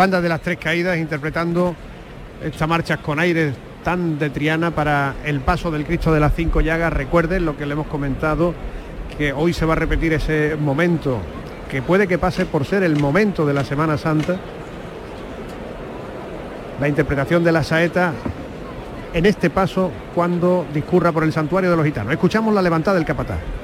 la banda de las tres caídas interpretando esta marcha con aires tan de Triana para el paso del Cristo de las cinco llagas. Recuerden lo que le hemos comentado, que hoy se va a repetir ese momento que puede que pase por ser el momento de la Semana Santa. La interpretación de la saeta en este paso cuando discurra por el santuario de los gitanos. Escuchamos la levantada del capataz.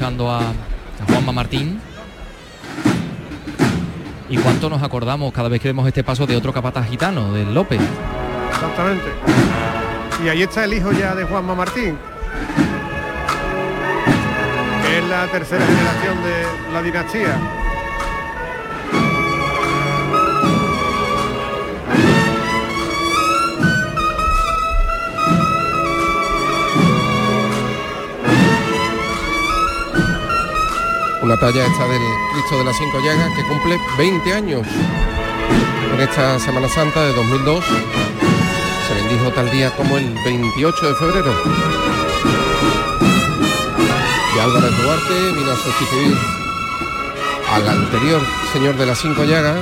Escuchando a, Juanma Martín. ¿Y cuánto nos acordamos cada vez que vemos este paso de otro capataz gitano, del López? Exactamente. Y ahí está el hijo ya de Juanma Martín, que es la tercera generación de la dinastía. La talla esta del Cristo de las Cinco Llagas que cumple 20 años en esta Semana Santa de 2002. Se bendijo tal día como el 28 de febrero. Y Álvarez Duarte vino a sustituir al anterior señor de las Cinco Llagas,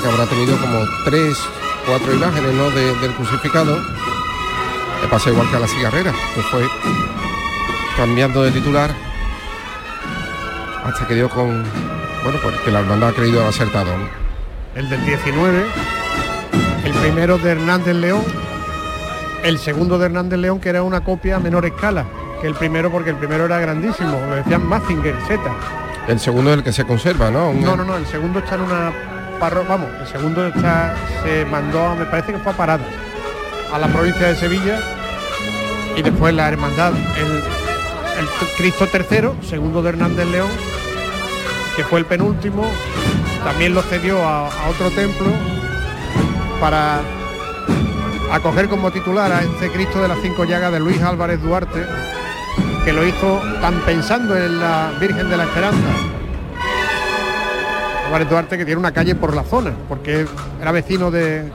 que habrá tenido como tres cuatro imágenes ¿no? del crucificado. Le pasa igual que a la cigarrera, que fue cambiando de titular hasta que dio con, bueno, pues que la hermandad ha creído acertado. El del 19, el primero de Hernández León, el segundo de Hernández León, que era una copia a menor escala que el primero, porque el primero era grandísimo, lo decían Mazinger, Z. El segundo es el que se conserva, ¿no? No, no, no, el segundo está en una vamos, el segundo está, se mandó, me parece que fue a Parada, a la provincia de Sevilla y después la hermandad, el, Cristo III, segundo de Hernández León, que fue el penúltimo, también lo cedió a otro templo para acoger como titular a este Cristo de las cinco llagas de Luis Álvarez Duarte, que lo hizo tan pensando en la Virgen de la Esperanza Álvarez Duarte que tiene una calle por la zona, porque era vecino de,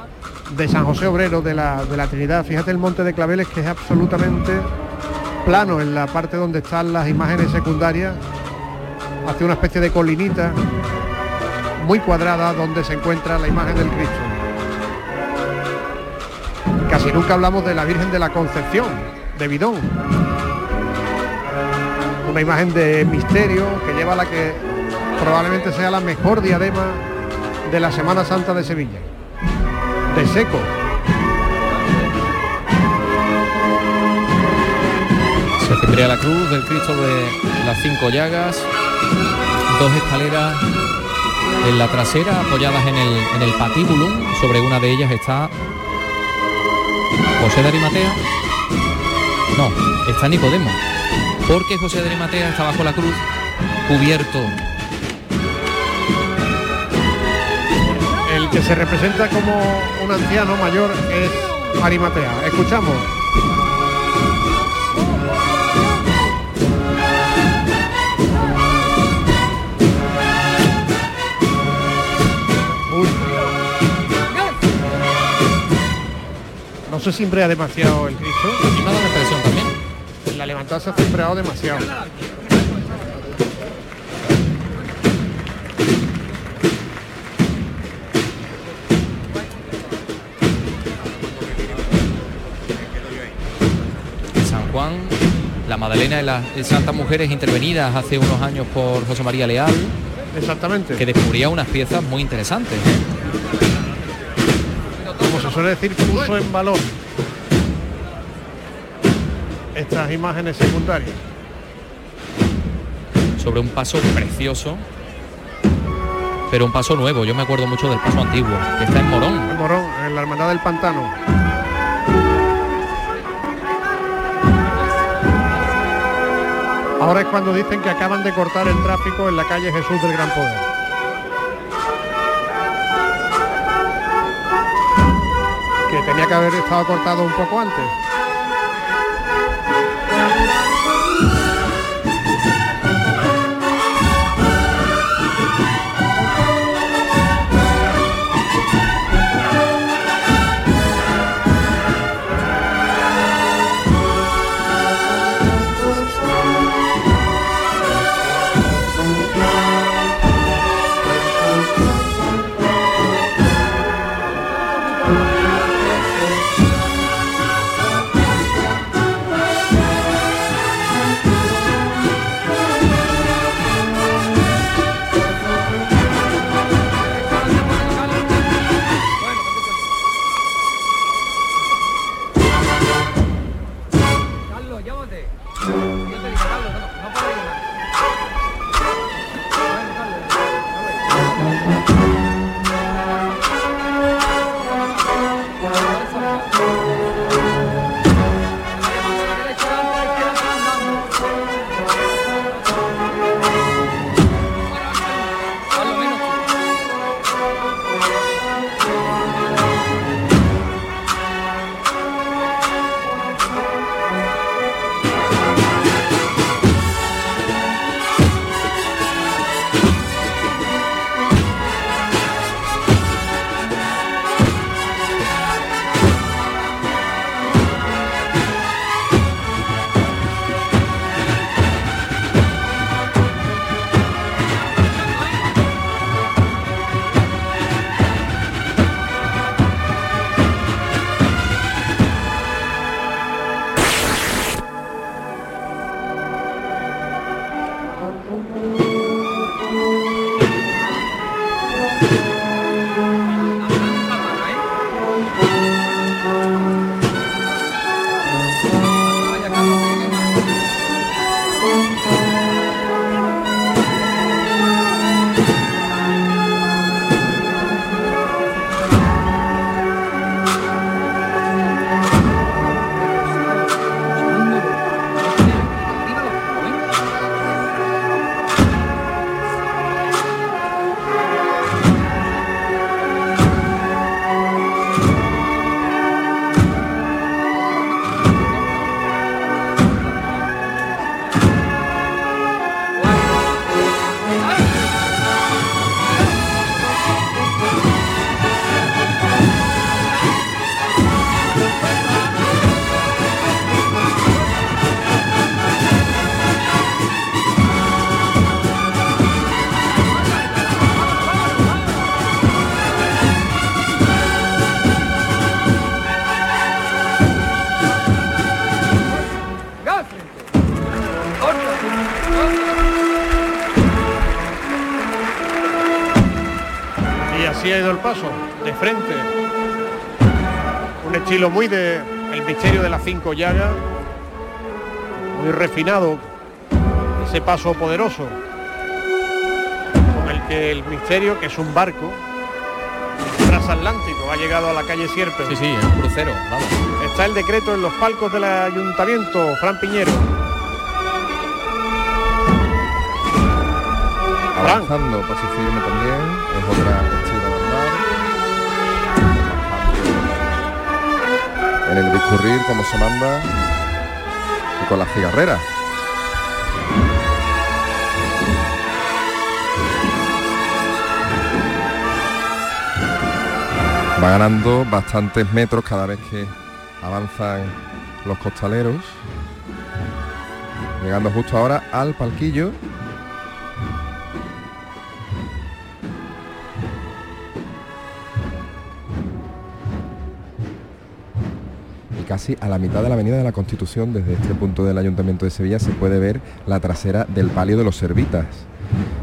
San José Obrero de la, Trinidad. Fíjate el monte de Claveles que es absolutamente plano en la parte donde están las imágenes secundarias. Hace una especie de colinita muy cuadrada donde se encuentra la imagen del Cristo. Casi nunca hablamos de la Virgen de la Concepción, de Bidón. Una imagen de misterio que lleva la que probablemente sea la mejor diadema de la Semana Santa de Sevilla. De seco. Se tendría la cruz del Cristo de las cinco llagas, dos escaleras en la trasera apoyadas en el, en el patíbulum. Sobre una de ellas está José de Arimatea. No, está Nicodemo. Porque José de Arimatea está bajo la cruz, cubierto que se representa como un anciano mayor es Arimatea. Escuchamos. No se siempre demasiado el Cristo. Y me da la impresión también. La levantada se ha cimbreado demasiado. La Madalena de las Santas Mujeres intervenidas hace unos años por José María Leal. Exactamente. Que descubría unas piezas muy interesantes. ¿eh? Como se suele decir, puso en valor estas imágenes secundarias. Sobre un paso precioso, pero un paso nuevo. Yo me acuerdo mucho del paso antiguo, que está en Morón. En Morón, en la Hermandad del Pantano. Ahora es cuando dicen que acaban de cortar el tráfico en la calle Jesús del Gran Poder. Que tenía que haber estado cortado un poco antes. Cinco llagas, muy refinado, ese paso poderoso con el que el misterio, que es un barco transatlántico, ha llegado a la calle Sierpe. Sí, sí, es un crucero, Está el decreto en los palcos del ayuntamiento, Fran Piñero. Avanzando, también, es otra el discurrir como se manda y con las cigarreras. Va ganando bastantes metros cada vez que avanzan los costaleros. Llegando justo ahora al palquillo casi a la mitad de la avenida de la Constitución, desde este punto del Ayuntamiento de Sevilla, se puede ver la trasera del palio de los Servitas.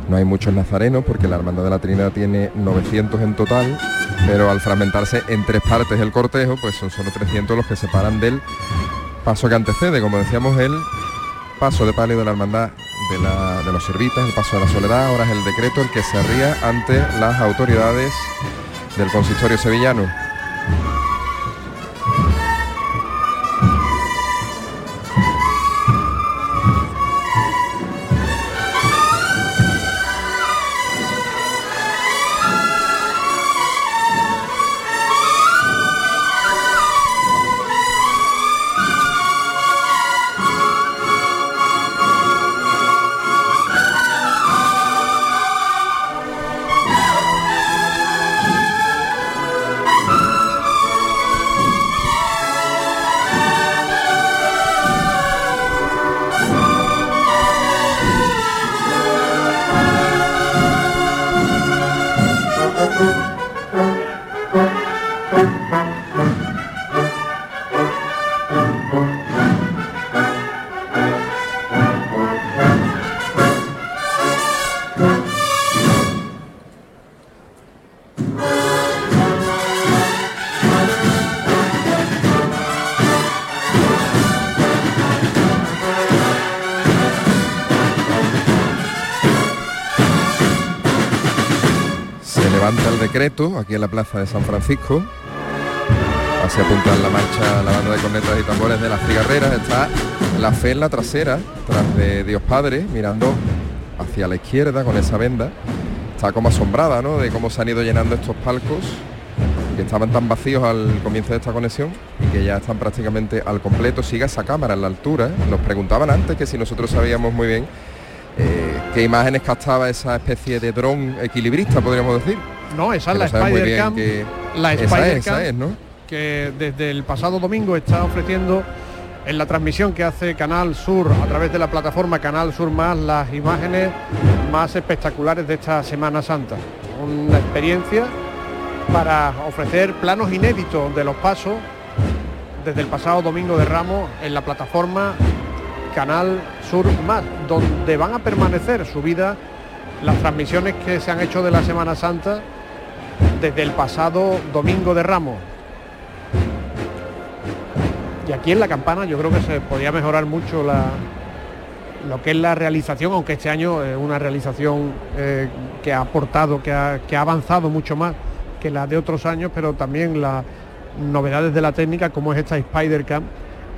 No hay muchos nazarenos porque la Hermandad de la Trinidad tiene 900 en total, pero al fragmentarse en tres partes el cortejo, pues son solo 300 los que separan del paso que antecede, como decíamos, el paso de palio de la Hermandad de, de los Servitas, el paso de la Soledad, ahora es el decreto el que se arría ante las autoridades del consistorio sevillano. El decreto aquí en la plaza de San Francisco. Así apunta la marcha la banda de cornetas y tambores de las cigarreras. Está la fe en la trasera, tras de Dios Padre, mirando hacia la izquierda con esa venda. Está como asombrada ¿no? de cómo se han ido llenando estos palcos que estaban tan vacíos al comienzo de esta conexión y que ya están prácticamente al completo. Siga esa cámara en la altura. Nos preguntaban antes que si nosotros sabíamos muy bien eh, qué imágenes captaba esa especie de dron equilibrista, podríamos decir. No, esa es la Spider-Cam. La Spider-Cam, ¿no? que desde el pasado domingo está ofreciendo en la transmisión que hace Canal Sur a través de la plataforma Canal Sur Más las imágenes más espectaculares de esta Semana Santa. Una experiencia para ofrecer planos inéditos de los pasos desde el pasado domingo de Ramos en la plataforma Canal Sur Más, donde van a permanecer subidas las transmisiones que se han hecho de la Semana Santa desde el pasado domingo de Ramos. Y aquí en la campana yo creo que se podría mejorar mucho la, lo que es la realización, aunque este año es una realización eh, que ha aportado, que ha, avanzado mucho más que la de otros años, pero también las novedades de la técnica, como es esta Spider Cam,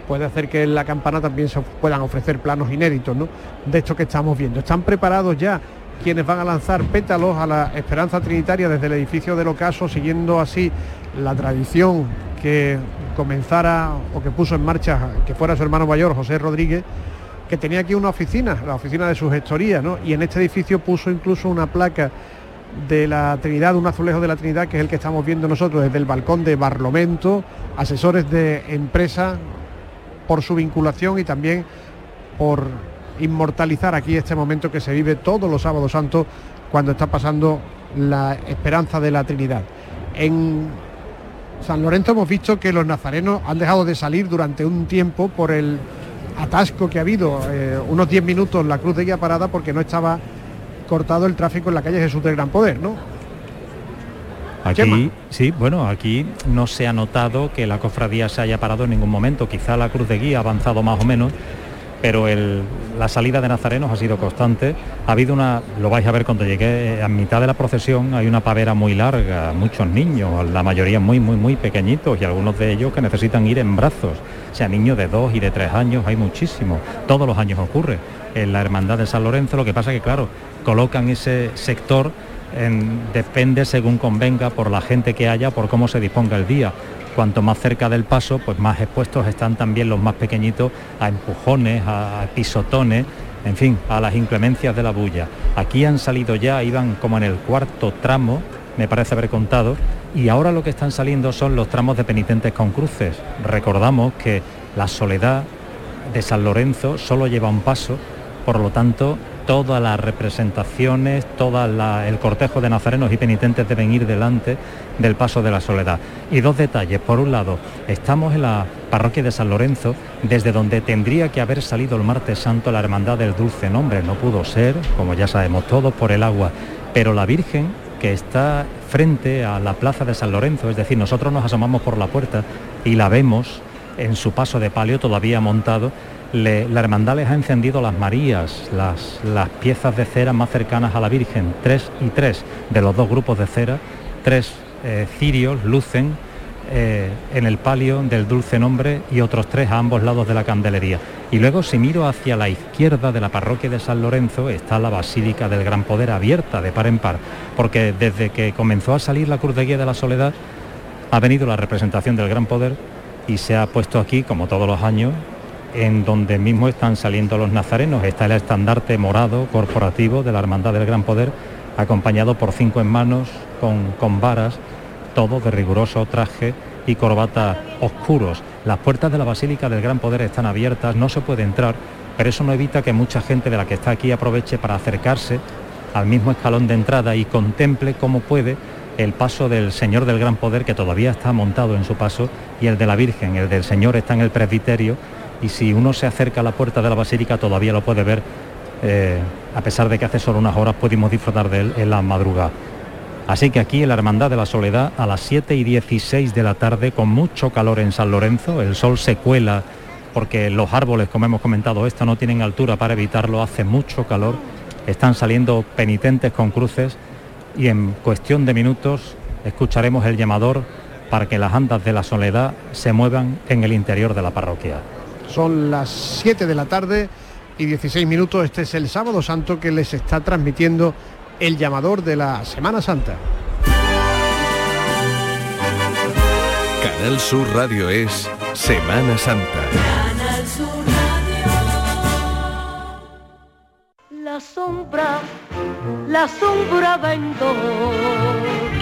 puede hacer que en la campana también se puedan ofrecer planos inéditos ¿no? de esto que estamos viendo. Están preparados ya quienes van a lanzar pétalos a la Esperanza Trinitaria desde el edificio del ocaso, siguiendo así la tradición que comenzara o que puso en marcha, que fuera su hermano mayor, José Rodríguez, que tenía aquí una oficina, la oficina de su gestoría, ¿no? y en este edificio puso incluso una placa de la Trinidad, un azulejo de la Trinidad, que es el que estamos viendo nosotros desde el balcón de Barlomento, asesores de empresa por su vinculación y también por inmortalizar aquí este momento que se vive todos los sábados santos cuando está pasando la esperanza de la Trinidad. En San Lorenzo hemos visto que los nazarenos han dejado de salir durante un tiempo por el atasco que ha habido, eh, unos 10 minutos en la cruz de guía parada porque no estaba cortado el tráfico en la calle Jesús del Gran Poder, ¿no? Aquí, sí, bueno, aquí no se ha notado que la cofradía se haya parado en ningún momento. Quizá la cruz de guía ha avanzado más o menos, pero la salida de nazarenos ha sido constante. Ha habido una, lo vais a ver cuando llegué, a mitad de la procesión hay una pavera muy larga, muchos niños, la mayoría muy, muy, muy pequeñitos y algunos de ellos que necesitan ir en brazos. O sea, niños de dos y de tres años hay muchísimos. Todos los años ocurre. En la Hermandad de San Lorenzo, lo que pasa que, claro, colocan ese sector depende según convenga por la gente que haya, por cómo se disponga el día. Cuanto más cerca del paso, pues más expuestos están también los más pequeñitos a empujones, a pisotones, en fin, a las inclemencias de la bulla. Aquí han salido ya, iban como en el cuarto tramo, me parece haber contado, y ahora lo que están saliendo son los tramos de penitentes con cruces. Recordamos que la soledad de San Lorenzo solo lleva un paso, por lo tanto todas las representaciones, todo el cortejo de nazarenos y penitentes deben ir delante del paso de la soledad. Y dos detalles. Por un lado, estamos en la parroquia de San Lorenzo, desde donde tendría que haber salido el martes santo la Hermandad del Dulce Nombre. No pudo ser, como ya sabemos todos, por el agua. Pero la Virgen que está frente a la plaza de San Lorenzo, es decir, nosotros nos asomamos por la puerta y la vemos en su paso de palio todavía montado la hermandad les ha encendido las Marías, las, piezas de cera más cercanas a la Virgen, tres y tres de los dos grupos de cera, tres eh, cirios lucen eh, en el palio del dulce nombre y otros tres a ambos lados de la candelería. Y luego si miro hacia la izquierda de la parroquia de San Lorenzo está la Basílica del Gran Poder abierta de par en par, porque desde que comenzó a salir la Cruz de Guía de la Soledad ha venido la representación del Gran Poder y se ha puesto aquí, como todos los años, en donde mismo están saliendo los nazarenos. Está el estandarte morado corporativo de la Hermandad del Gran Poder, acompañado por cinco hermanos con, con varas, todos de riguroso traje y corbata oscuros. Las puertas de la Basílica del Gran Poder están abiertas, no se puede entrar, pero eso no evita que mucha gente de la que está aquí aproveche para acercarse al mismo escalón de entrada y contemple cómo puede el paso del Señor del Gran Poder, que todavía está montado en su paso, y el de la Virgen. El del Señor está en el presbiterio y si uno se acerca a la puerta de la basílica todavía lo puede ver, eh, a pesar de que hace solo unas horas pudimos disfrutar de él en la madrugada. Así que aquí en la Hermandad de la Soledad a las 7 y 16 de la tarde con mucho calor en San Lorenzo, el sol se cuela porque los árboles, como hemos comentado, esta no tienen altura para evitarlo, hace mucho calor, están saliendo penitentes con cruces y en cuestión de minutos escucharemos el llamador para que las andas de la soledad se muevan en el interior de la parroquia. Son las 7 de la tarde y 16 minutos. Este es el sábado santo que les está transmitiendo el llamador de la Semana Santa. Canal Sur Radio es Semana Santa. Sombra, la sombra vendo.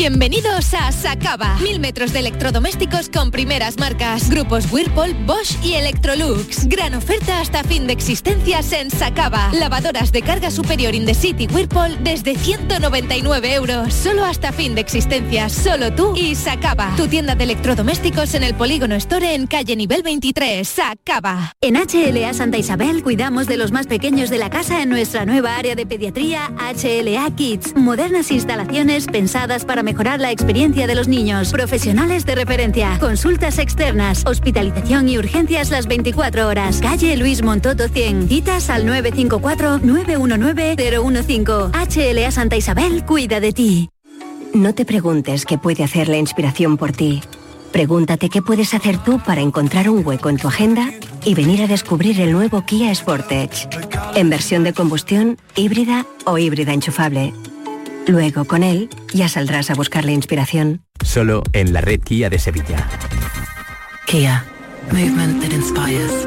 Bienvenidos a Sacaba. Mil metros de electrodomésticos con primeras marcas. Grupos Whirlpool, Bosch y Electrolux. Gran oferta hasta fin de existencias en Sacaba. Lavadoras de carga superior in the city Whirlpool desde 199 euros. Solo hasta fin de existencias. Solo tú y Sacaba. Tu tienda de electrodomésticos en el Polígono Store en calle nivel 23. Sacaba. En HLA Santa Isabel cuidamos de los más pequeños de la casa en nuestra nueva área de pediatría HLA Kids. Modernas instalaciones pensadas para mejorar la experiencia de los niños. Profesionales de referencia. Consultas externas. Hospitalización y urgencias las 24 horas. Calle Luis Montoto 100. Citas al 954-919-015. HLA Santa Isabel cuida de ti. No te preguntes qué puede hacer la inspiración por ti. Pregúntate qué puedes hacer tú para encontrar un hueco en tu agenda y venir a descubrir el nuevo Kia Sportage. En versión de combustión, híbrida o híbrida enchufable. Luego, con él, ya saldrás a buscar la inspiración. Solo en la red Kia de Sevilla. Kia. Movement that inspires.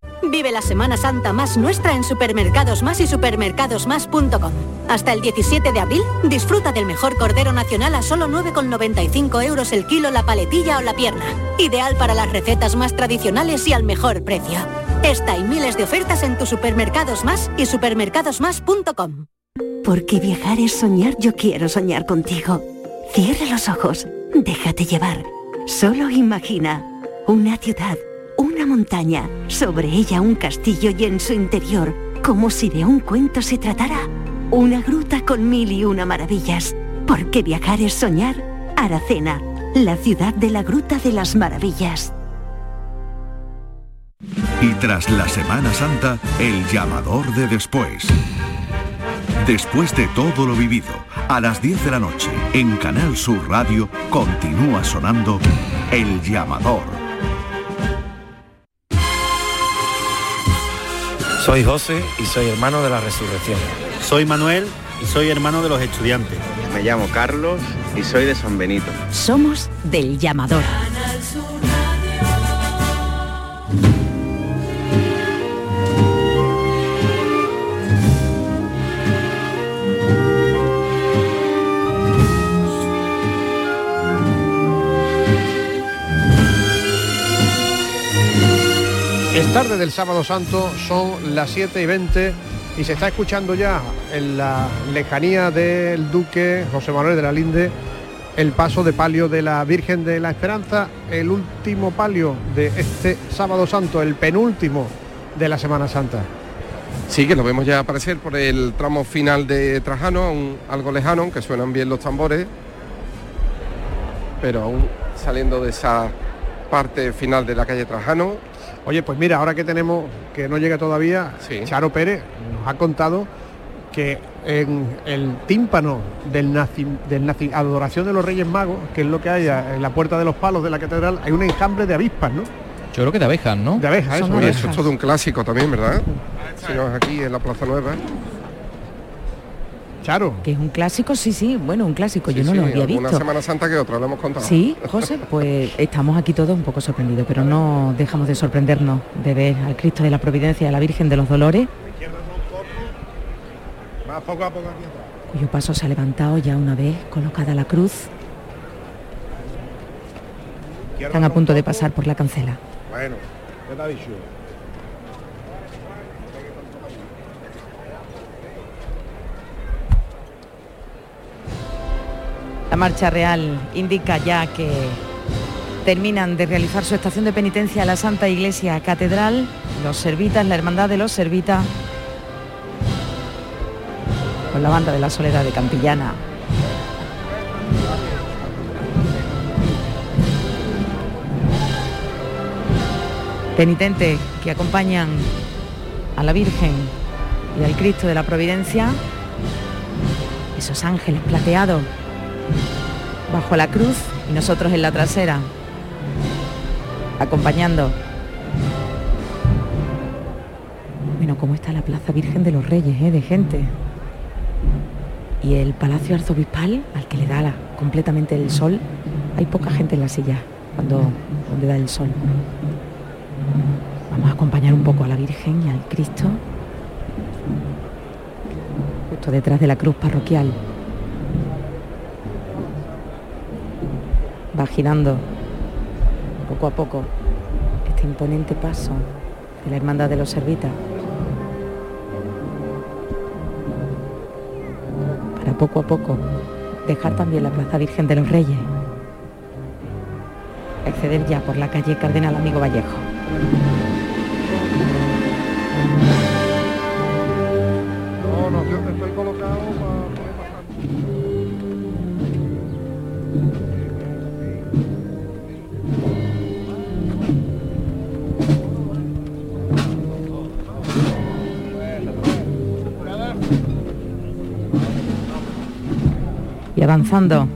Vive la Semana Santa más nuestra en Supermercados Más y supermercadosmás.com. Hasta el 17 de abril, disfruta del mejor cordero nacional a solo 9,95 euros el kilo la paletilla o la pierna. Ideal para las recetas más tradicionales y al mejor precio. Esta y miles de ofertas en tus Supermercados Más y supermercadosmás.com. Porque viajar es soñar, yo quiero soñar contigo. Cierra los ojos, déjate llevar. Solo imagina una ciudad, una montaña, sobre ella un castillo y en su interior, como si de un cuento se tratara, una gruta con mil y una maravillas. Porque viajar es soñar, Aracena, la ciudad de la Gruta de las Maravillas. Y tras la Semana Santa, el llamador de después. Después de todo lo vivido, a las 10 de la noche, en Canal Sur Radio, continúa sonando El llamador. Soy José y soy hermano de la resurrección. Soy Manuel y soy hermano de los estudiantes. Me llamo Carlos y soy de San Benito. Somos del llamador. Es tarde del sábado santo, son las 7 y 20 y se está escuchando ya en la lejanía del duque José Manuel de la Linde el paso de palio de la Virgen de la Esperanza, el último palio de este sábado santo, el penúltimo de la Semana Santa. Sí, que lo vemos ya aparecer por el tramo final de Trajano, aún algo lejano, aunque suenan bien los tambores, pero aún saliendo de esa parte final de la calle Trajano. Oye, pues mira, ahora que tenemos, que no llega todavía, Sí. Charo Pérez nos ha contado que en el tímpano del, naci- adoración de los Reyes Magos, que es lo que hay en la puerta de los palos de la catedral, hay un enjambre de avispas, ¿no? Yo creo que de abejas, ¿no? De abejas, Eso. Oye, es. eso es todo un clásico también, ¿verdad? Si no es aquí en la Plaza Nueva. Charo. Que es un clásico, sí, sí, bueno, un clásico, yo no Sí, lo había Una visto. Semana Santa que otra, lo hemos contado. Sí, José, pues estamos aquí todos un poco sorprendidos, pero no dejamos de sorprendernos de ver al Cristo de la Providencia a la Virgen de los Dolores, Más poco a poco aquí atrás. cuyo paso se ha levantado ya una vez colocada la cruz. Están a punto de pasar por la cancela. Bueno, ¿qué te ha dicho? La marcha real indica ya que terminan de realizar su estación de penitencia a la Santa Iglesia Catedral, los servitas, la Hermandad de los Servitas, con la banda de la Soledad de Campillana. Penitentes que acompañan a la Virgen y al Cristo de la Providencia, esos ángeles plateados bajo la cruz y nosotros en la trasera, acompañando. Bueno, ¿cómo está la Plaza Virgen de los Reyes, eh, de gente? Y el Palacio Arzobispal, al que le da la- completamente el sol, hay poca gente en la silla cuando donde da el sol. Vamos a acompañar un poco a la Virgen y al Cristo, justo detrás de la cruz parroquial. Va poco a poco este imponente paso de la Hermandad de los Servitas. Para poco a poco dejar también la Plaza Virgen de los Reyes. Acceder ya por la calle Cardenal Amigo Vallejo. Avanzando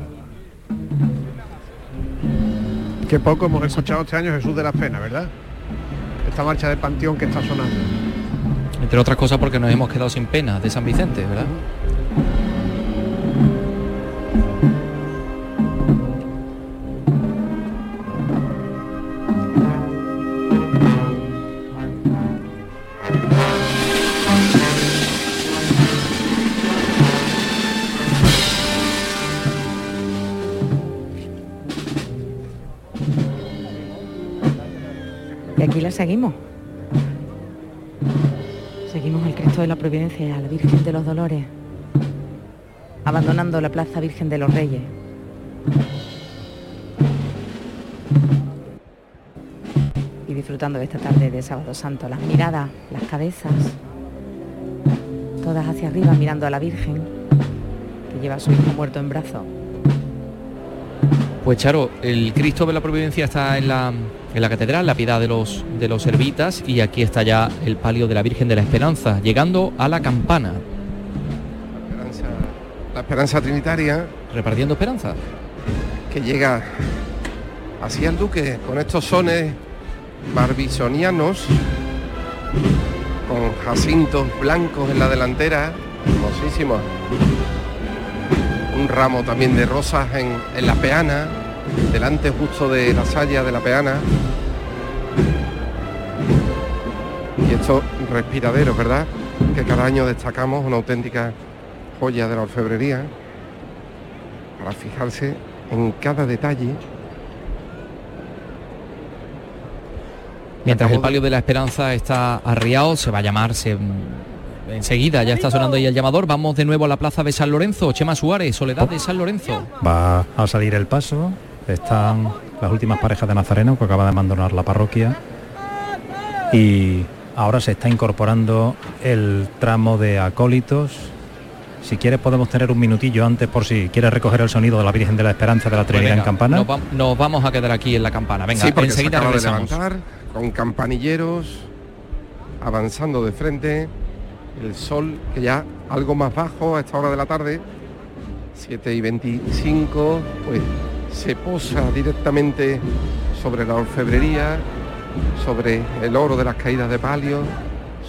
Qué poco hemos escuchado este año Jesús de las Penas, ¿verdad? Esta marcha de Panteón que está sonando. Entre otras cosas porque nos hemos quedado sin pena de San Vicente, ¿verdad? Seguimos al Cristo de la Providencia a la Virgen de los Dolores, abandonando la Plaza Virgen de los Reyes. Y disfrutando de esta tarde de Sábado Santo, las miradas, las cabezas, todas hacia arriba mirando a la Virgen que lleva a su hijo muerto en brazos. Pues Charo, el Cristo de la Providencia está en la, en la catedral, la piedad de los, de los servitas, y aquí está ya el palio de la Virgen de la Esperanza, llegando a la campana, Esperanza- la esperanza trinitaria. Repartiendo esperanza. que llega así al duque con estos sones barbisonianos con jacintos blancos en la delantera hermosísimos. Un ramo también de rosas en, en la peana delante justo de la saya de la peana y estos respiraderos verdad que cada año destacamos una auténtica joya de la orfebrería para fijarse en cada detalle. Mientras el palio de la Esperanza está arriado, se va a llamar, se- enseguida ya está sonando ahí el llamador, vamos de nuevo a la plaza de San Lorenzo, Chema Suárez, Soledad de San Lorenzo. Va a salir el paso. Están las últimas parejas de Nazareno que acaban de abandonar la parroquia. Y ahora se está incorporando el tramo de acólitos. Si quieres podemos tener un minutillo antes por si quieres recoger el sonido de la Virgen de la Esperanza de la Trinidad en Campana. Nos, va- nos vamos a quedar aquí en la campana. Venga, sí, porque se enseguida acaba de regresamos. levantar con campanilleros avanzando de frente. El sol que ya algo más bajo a esta hora de la tarde, 7 y 25, pues se posa directamente sobre la orfebrería sobre el oro de las caídas de palio,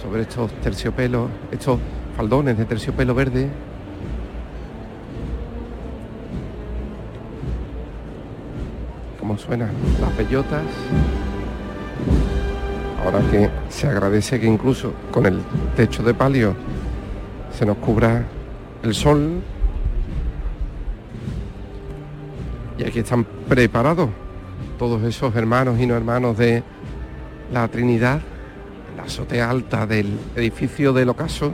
sobre estos terciopelos, estos faldones de terciopelo verde. Como suenan las bellotas. Ahora que se agradece que incluso con el techo de palio se nos cubra el sol. Y aquí están preparados todos esos hermanos y no hermanos de la Trinidad, la azotea alta del edificio del ocaso,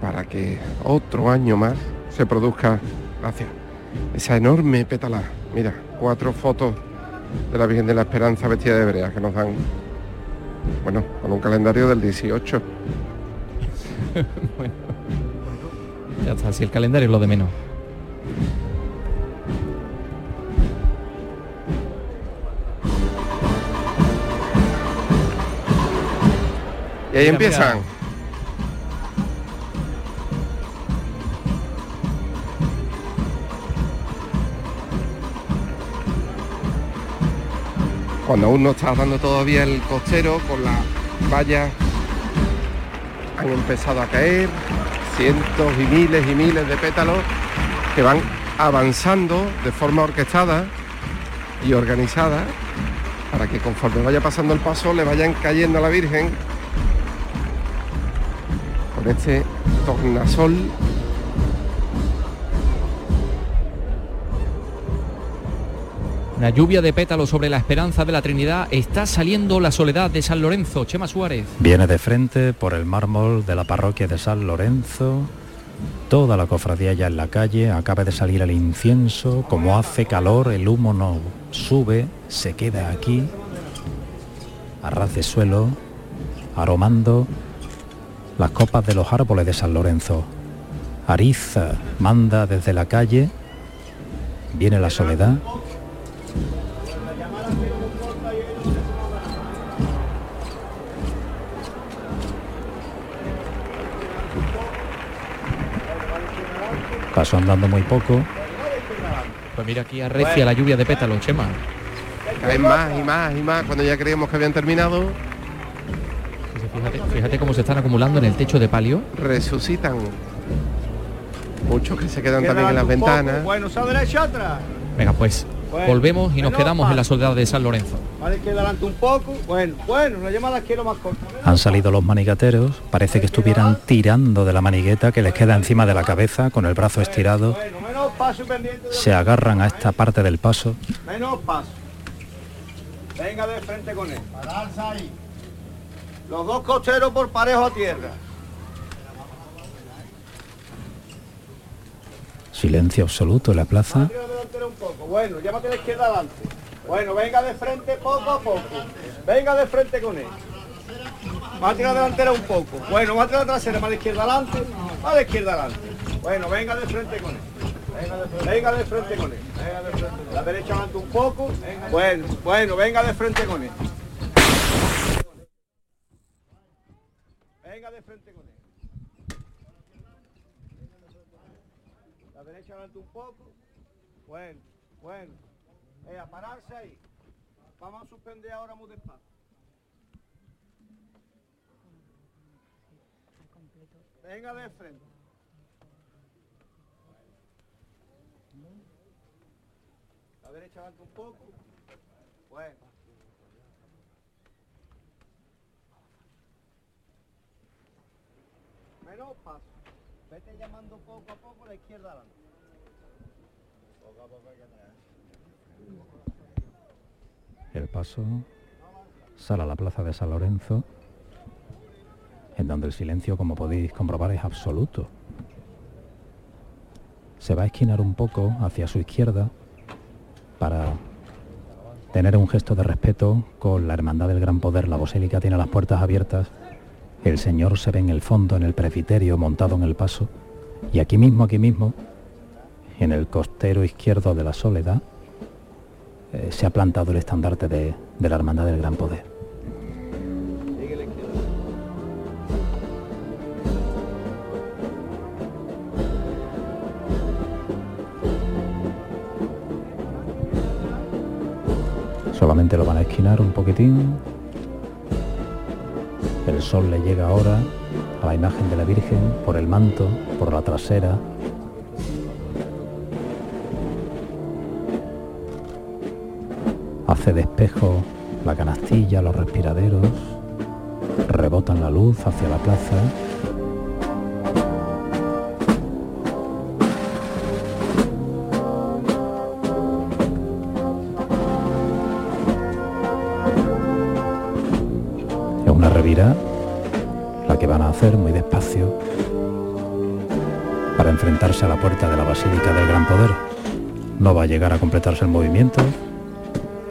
para que otro año más se produzca, gracias, esa enorme pétala. Mira, cuatro fotos de la Virgen de la Esperanza vestida de hebrea que nos dan, bueno, con un calendario del 18. bueno, ya está, si el calendario es lo de menos. Y ahí empiezan. Cuando aún no está dando todavía el costero con las vallas han empezado a caer cientos y miles y miles de pétalos que van avanzando de forma orquestada y organizada para que conforme vaya pasando el paso le vayan cayendo a la Virgen con este tornasol Una lluvia de pétalos sobre la esperanza de la Trinidad. Está saliendo la soledad de San Lorenzo. Chema Suárez. Viene de frente por el mármol de la parroquia de San Lorenzo. Toda la cofradía ya en la calle. Acaba de salir el incienso. Como hace calor, el humo no sube. Se queda aquí. A ras de suelo. Aromando las copas de los árboles de San Lorenzo. Ariza manda desde la calle. Viene la soledad. Paso andando muy poco. Pues mira aquí arrecia la lluvia de pétalos, Chema. Caen más y más y más cuando ya creíamos que habían terminado. Fíjate, fíjate cómo se están acumulando en el techo de palio. Resucitan. Muchos que se quedan también en las ventanas. Bueno, se derecha atrás. Venga, pues Bueno, volvemos y nos quedamos en la soledad de San Lorenzo. Vale, que adelante un poco. Bueno, bueno, la llamada quiero más corta. Han salido los manigateros, parece que estuvieran tirando de la manigueta que les queda encima de la cabeza con el brazo estirado. Menos paso y pendiente. de- Se agarran a esta parte del paso. Menos paso. Venga de frente con él. Ahí. Los dos cocheros por parejo a tierra. Silencio absoluto en la plaza. Un poco. Bueno, llámate a la izquierda adelante. Bueno, venga de frente poco a poco. Venga de frente con él. Va a tirar delantera un poco. Bueno, va a tirar la trasera, más a la izquierda adelante. Más a la izquierda adelante. Bueno, venga de frente con él. Venga de frente con él. Venga de frente. La derecha adelante un poco. Bueno, bueno, venga de frente con él. Venga de frente con él. La derecha adelante un poco. Bueno, bueno. Eh, a pararse ahí. Vamos a suspender ahora muy despacio. Venga de frente. La derecha adelante un poco. Bueno. Menos paso. Vete llamando poco a poco la izquierda adelante. Poco a poco hay que. El paso sale a la plaza de San Lorenzo, en donde el silencio, como podéis comprobar, es absoluto. Se va a esquinar un poco hacia su izquierda para tener un gesto de respeto con la Hermandad del Gran Poder. La basílica tiene las puertas abiertas. El Señor se ve en el fondo, en el presbiterio, montado en el paso. Y aquí mismo, aquí mismo, en el costero izquierdo de la Soledad, eh, se ha plantado el estandarte de, de la Hermandad del Gran Poder. Solamente lo van a esquinar un poquitín. Sol le llega ahora a la imagen de la Virgen por el manto, por la trasera. Hace de espejo la canastilla, los respiraderos, rebotan la luz hacia la plaza. Es una revira la que van a hacer muy despacio para enfrentarse a la puerta de la Basílica del Gran Poder. No va a llegar a completarse el movimiento.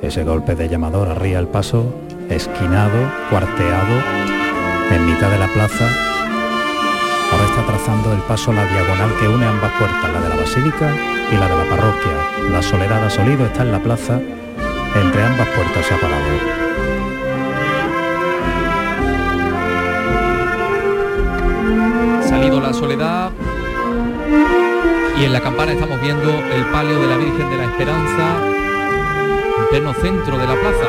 Ese golpe de llamador arría el paso, esquinado, cuarteado, en mitad de la plaza. Ahora está trazando el paso la diagonal que une ambas puertas, la de la Basílica y la de la parroquia. La soledad ha solido, está en la plaza, entre ambas puertas se ha parado. La soledad y en la campana estamos viendo el palio de la Virgen de la Esperanza en pleno centro de la plaza.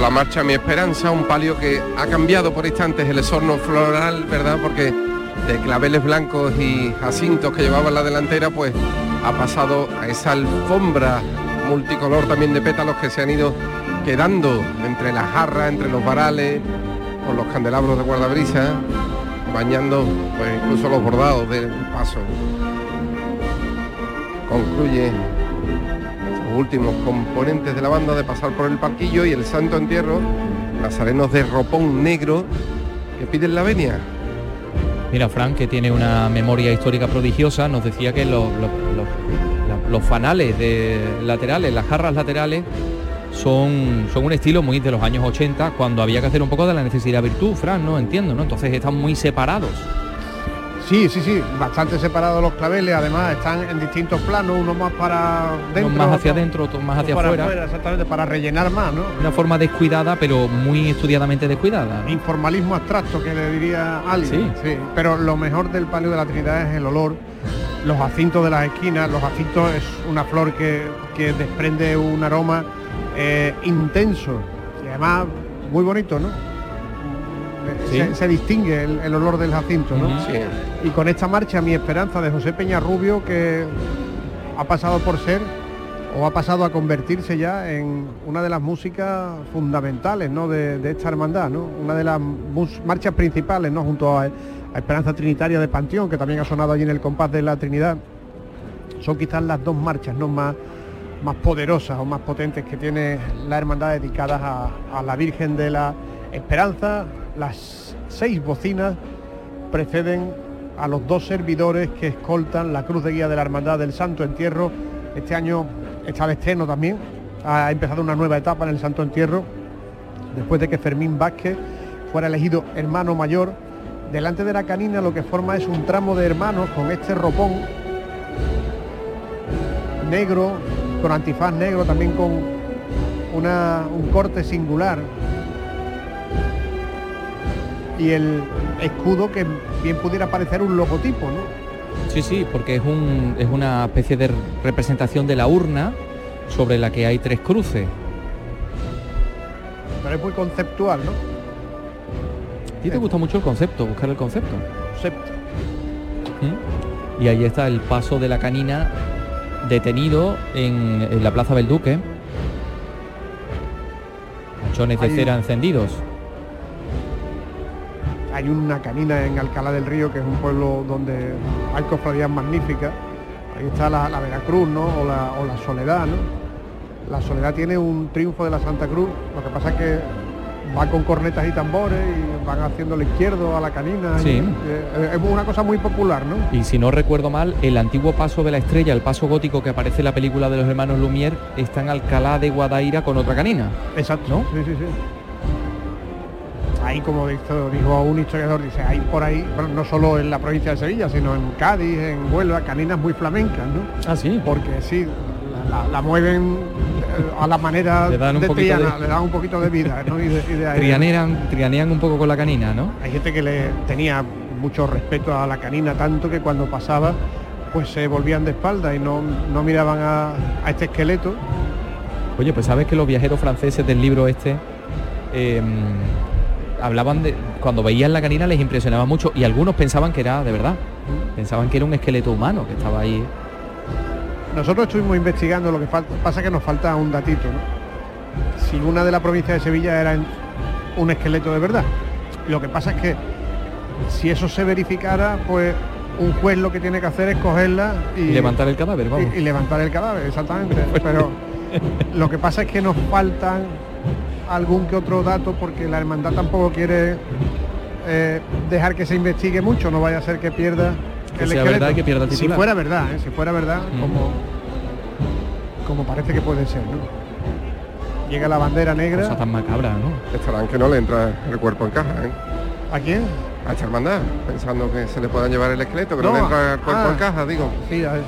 La marcha Mi Esperanza, un palio que ha cambiado por instantes el esorno floral, ¿verdad? Porque de claveles blancos y jacintos que llevaba en la delantera, pues ha pasado a esa alfombra multicolor también de pétalos que se han ido quedando entre las jarras, entre los varales, con los candelabros de guardabrisa, bañando pues incluso los bordados del paso. Concluye los últimos componentes de la banda de pasar por el parquillo y el santo entierro, nazarenos de ropón negro que piden la venia. Mira, Frank, que tiene una memoria histórica prodigiosa, nos decía que los- los fanales de laterales, las jarras laterales, son, son un estilo muy de los años 80, cuando había que hacer un poco de la necesidad virtud, Frank, ¿no? Entiendo, ¿no? Entonces están muy separados. Sí, sí, sí, bastante separados los claveles, además están en distintos planos, uno más para dentro, Unos más hacia otro- adentro, otros más otro hacia afuera. exactamente, para rellenar más, ¿no? Una forma descuidada, pero muy estudiadamente descuidada. ¿no? Informalismo abstracto que le diría alguien. Sí. Pero lo mejor del palio de la Trinidad es el olor, los jacintos de las esquinas, los jacintos es una flor que, que desprende un aroma eh, intenso y además muy bonito, ¿no? Sí. Se, se distingue el, el olor del jacinto, ¿no? Sí. Y con esta marcha, Mi Esperanza de José Peña Rubio, que ha pasado por ser o ha pasado a convertirse ya en una de las músicas fundamentales ¿no? de, de esta hermandad, ¿no? una de las marchas principales, ¿no? junto a, a Esperanza Trinitaria de Panteón, que también ha sonado allí en el compás de la Trinidad. Son quizás las dos marchas ¿no? más, más poderosas o más potentes que tiene la hermandad dedicadas a, la Virgen de la Esperanza. Las seis bocinas preceden a los dos servidores que escoltan la cruz de guía de la Hermandad del Santo Entierro. Este año está de estreno también. Ha empezado una nueva etapa en el Santo Entierro, después de que Fermín Vázquez fuera elegido hermano mayor. Delante de la canina lo que forma es un tramo de hermanos con este ropón negro, con antifaz negro, también con una- un corte singular. Y el escudo que bien pudiera parecer un logotipo, ¿no? Sí, sí, porque es, un, es una especie de representación de la urna sobre la que hay tres cruces. Pero es muy conceptual, ¿no? ¿A ti te gusta mucho el concepto, buscar el concepto? Concepto. ¿Mm? Y ahí está el paso de la canina detenido en, en la Plaza del Duque. Manchones de cera encendidos. Hay una canina en Alcalá del Río, que es un pueblo donde hay cofradías magníficas. Ahí está la, la Veracruz, ¿no? O la, o la Soledad, ¿no? La Soledad tiene un triunfo de la Santa Cruz. Lo que pasa es que va con cornetas y tambores y van haciendo el izquierdo a la canina. Sí. y, eh, es una cosa muy popular, ¿no? Y si no recuerdo mal, el antiguo paso de la estrella, el paso gótico que aparece en la película de los hermanos Lumière, está en Alcalá de Guadaira con otra canina. Exacto. ¿No? Sí, sí, sí. Ahí, como dijo, dijo un historiador, dice, hay por ahí, no solo en la provincia de Sevilla, sino en Cádiz, en Huelva, caninas muy flamencas, ¿no? Ah, sí. Porque sí, la, mueven eh, a la manera Le dan un de Triana, de- le dan un poquito de vida, ¿no? Y de, y de. Trianean, trianean un poco con la canina, ¿no? Hay gente que le tenía mucho respeto a la canina, tanto que cuando pasaba, pues se volvían de espalda y no, no miraban a, a este esqueleto. Oye, pues sabes que los viajeros franceses del libro este eh, hablaban de cuando veían la canina les impresionaba mucho y algunos pensaban que era de verdad. Pensaban que era un esqueleto humano que estaba ahí. Nosotros estuvimos investigando lo que falta, pasa que nos falta un datito, ¿no? Si una de la provincia de Sevilla era un esqueleto de verdad. Lo que pasa es que si eso se verificara, pues un juez lo que tiene que hacer es cogerla y, Y levantar el cadáver, vamos. y- y levantar el cadáver, exactamente. Pero lo que pasa es que nos faltan algún que otro dato porque la hermandad tampoco quiere eh, dejar que se investigue mucho, no vaya a ser que pierda Que sea verdad y que pierda el si titular. fuera verdad, ¿eh? si fuera verdad, Mm. como, como parece que puede ser, ¿no? Llega la bandera negra. Cosa tan macabra, ¿no? Estarán que no le entra el cuerpo en caja, ¿eh? ¿A quién? A esta hermandad, pensando que se le puedan llevar el esqueleto, que no, No, le entra el cuerpo ah. en caja, digo. Sí, a eso.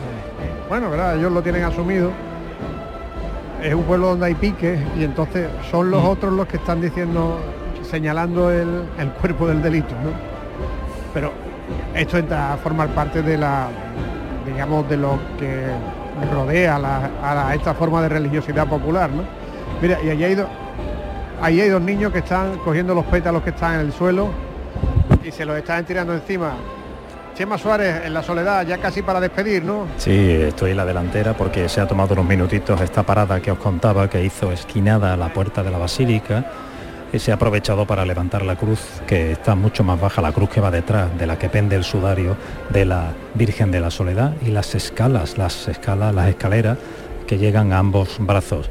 Bueno, verdad, ellos lo tienen asumido. Es un pueblo donde hay piques y entonces son los otros los que están diciendo, señalando el, el cuerpo del delito, ¿no? Pero esto entra a formar parte de la, digamos, de lo que rodea la- a esta forma de religiosidad popular, ¿no? Mira, y allí hay, do- ahí hay dos niños que están cogiendo los pétalos que están en el suelo y se los están tirando encima. Chema Suárez en la soledad, ya casi para despedir, ¿no? Sí, estoy en la delantera porque se ha tomado unos minutitos esta parada que os contaba que hizo esquinada a la puerta de la basílica se ha aprovechado para levantar la cruz que está mucho más baja, la cruz que va detrás de la que pende el sudario de la Virgen de la Soledad y las escalas, las escalas, las escaleras que llegan a ambos brazos.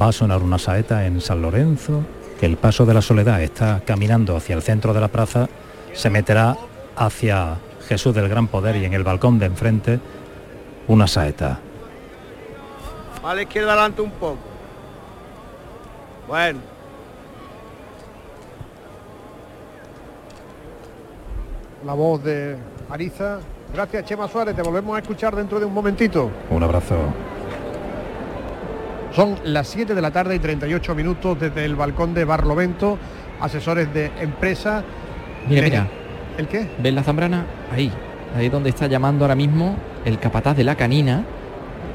Va a sonar una saeta en San Lorenzo, el paso de la Soledad está caminando hacia el centro de la plaza, se meterá hacia Jesús del Gran Poder y en el balcón de enfrente una saeta. A la izquierda adelante un poco. Bueno. La voz de Ariza. Gracias Chema Suárez, te volvemos a escuchar dentro de un momentito. Un abrazo. Son las 7 de la tarde y 38 minutos desde el balcón de Barlovento, asesores de empresa. Mira, mira. ¿El qué? ¿Ves la zambrana? Ahí. Ahí es donde está llamando ahora mismo el capataz de la canina,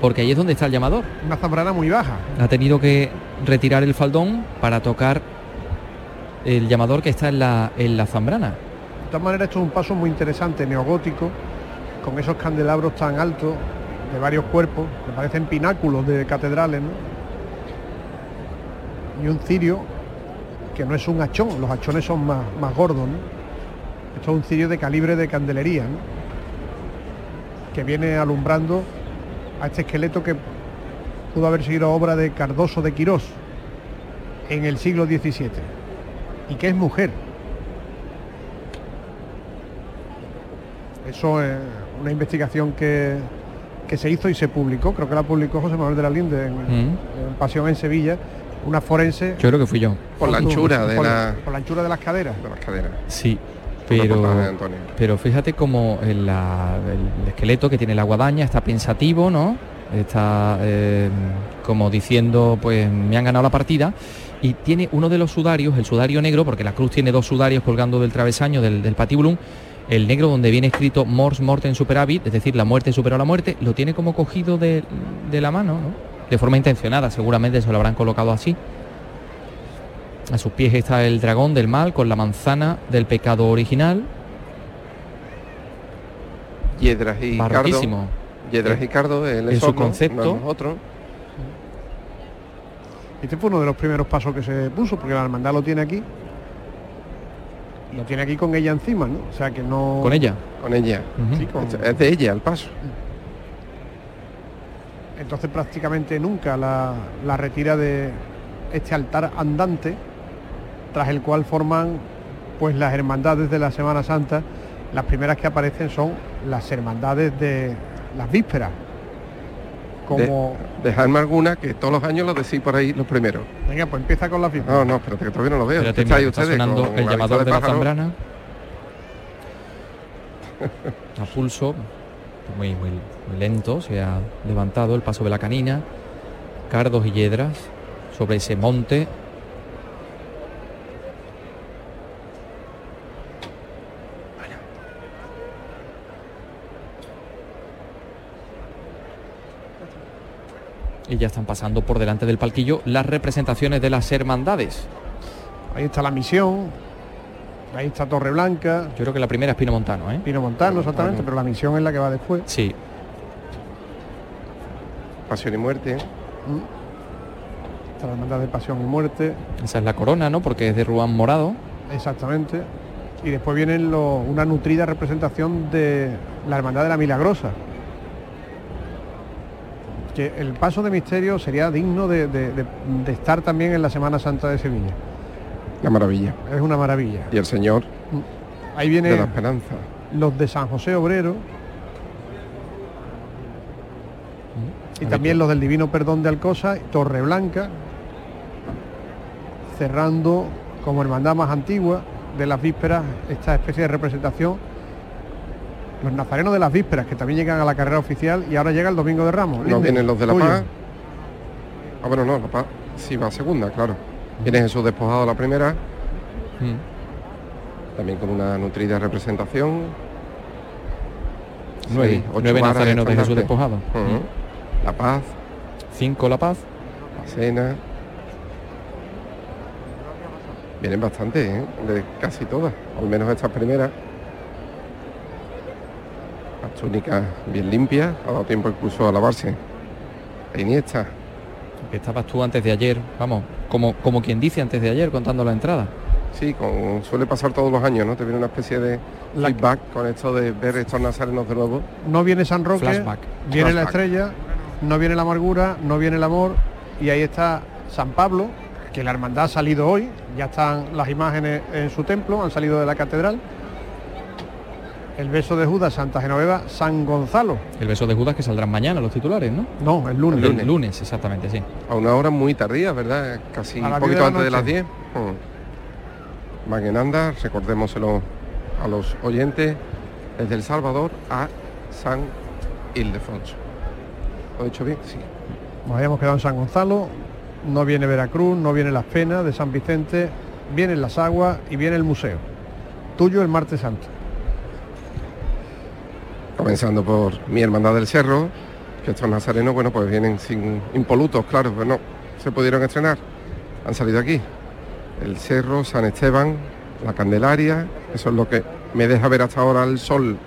porque ahí es donde está el llamador. Una zambrana muy baja. Ha tenido que retirar el faldón para tocar el llamador que está en la, en la zambrana. Todas maneras, esto es un paso muy interesante, neogótico, con esos candelabros tan altos, de varios cuerpos, que parecen pináculos de catedrales. Y un cirio que no es un hachón, los hachones son más, más gordos, ¿no? Esto es un cirio de calibre de candelería. Que viene alumbrando a este esqueleto que pudo haber sido obra de Cardoso de Quirós en el siglo XVII y que es mujer. Eso es una investigación que, que se hizo y se publicó, creo que la publicó José Manuel de la Linde en, Mm. en Pasión en Sevilla, una forense Yo creo que fui yo. Por la anchura de por, la- por la anchura de las caderas. De las caderas. Sí, pero, pero fíjate como el, la- el esqueleto que tiene la guadaña está pensativo, ¿no? Está eh, como diciendo, pues me han ganado la partida. Y tiene uno de los sudarios, el sudario negro, porque la cruz tiene dos sudarios colgando del travesaño del, del patibulum, el negro donde viene escrito Mors Morten Superavit, es decir, la muerte superó a la muerte, lo tiene como cogido de, de la mano, ¿no? De forma intencionada, seguramente se lo habrán colocado así. A sus pies está el dragón del mal con la manzana del pecado original. Yedras y Cardo. Barroquísimo. Yedras y Cardo, el en su concepto. no es otro. Este fue uno de los primeros pasos que se puso, porque la hermandad lo tiene aquí. Lo tiene aquí con ella encima, ¿no? O sea que no. Con ella. Con ella. Sí, con- Es- Es de ella el paso. Entonces prácticamente nunca la, la retira de este altar andante, tras el cual forman pues las hermandades de la Semana Santa. Las primeras que aparecen son las hermandades de las vísperas. Como. De, dejarme alguna que todos los años lo decís por ahí los primeros. Venga, pues empieza con las vísperas. No, no, espérate que todavía no lo veo. Espérate, ¿Qué mira, estáis está ustedes? sonando con el la llamador vista de la zambrana. A pulso, muy, muy, muy lento, se ha levantado el paso de la canina, cardos y yedras sobre ese monte. Y ya están pasando por delante del palquillo las representaciones de las hermandades. Ahí está la misión, ahí está Torre Blanca. Yo creo que la primera es Pino Montano, ¿eh? Pino Montano, exactamente, pero la misión es la que va después. Sí. Pasión y muerte. Está la hermandad de Pasión y Muerte. Esa es la corona, ¿no? Porque es de Ruán Morado. Exactamente. Y después viene una nutrida representación de la Hermandad de la Milagrosa. Que el paso de misterio sería digno de, de- de- de estar también en la Semana Santa de Sevilla. La maravilla. Es una maravilla. Y el Señor Ahí viene de la Esperanza. los de San José Obrero. Y también los del Divino Perdón de Alcosa, Torre Blanca, cerrando como hermandad más antigua de las vísperas esta especie de representación. Los nazarenos de las vísperas, que también llegan a la carrera oficial y ahora llega el Domingo de Ramos. No vienen los de La tuyo. Paz. Ah, bueno, no, La Paz sí va a segunda, claro. Viene Jesús despojado la primera. También con una nutrida representación. Nueve, Seis, ocho nueve nazarenos de Jesús despojado. Ujú. La Paz, Cinco La Paz. la Cena. Vienen bastante, ¿eh? De casi todas, al menos estas primeras. Las túnicas bien limpias, ha dado tiempo incluso a lavarse. La Iniesta, Que estabas tú antes de ayer, vamos, como, como quien dice antes de ayer contando la entrada. Sí, con, suele pasar todos los años, ¿no? Te viene una especie de feedback con esto de ver estos nazarenos de nuevo. No viene San Roque, Flashback. viene la estrella, no viene la amargura, no viene el amor y ahí está San Pablo, que la hermandad ha salido hoy, ya están las imágenes en su templo, han salido de la catedral. El beso de Judas, Santa Genoveva, San Gonzalo. El beso de Judas que saldrán mañana los titulares, ¿no? No, el lunes. El lunes, exactamente, sí. A una hora muy tardía, ¿verdad? Casi A un poquito 10 de la antes de las noche. 10. Mm. Van en anda, recordémoselo a los oyentes, desde El Salvador a San Ildefonso. ¿Lo he dicho bien? Sí. Nos habíamos quedado en San Gonzalo, no viene Veracruz, no viene Las Penas de San Vicente, vienen las aguas y viene el museo. Tuyo el martes santo. Comenzando por mi hermandad del Cerro, que estos nazarenos, bueno, pues vienen sin impolutos, claro, pero no se pudieron estrenar. Han salido aquí. El Cerro, San Esteban, la Candelaria, eso es lo que me deja ver hasta ahora el sol.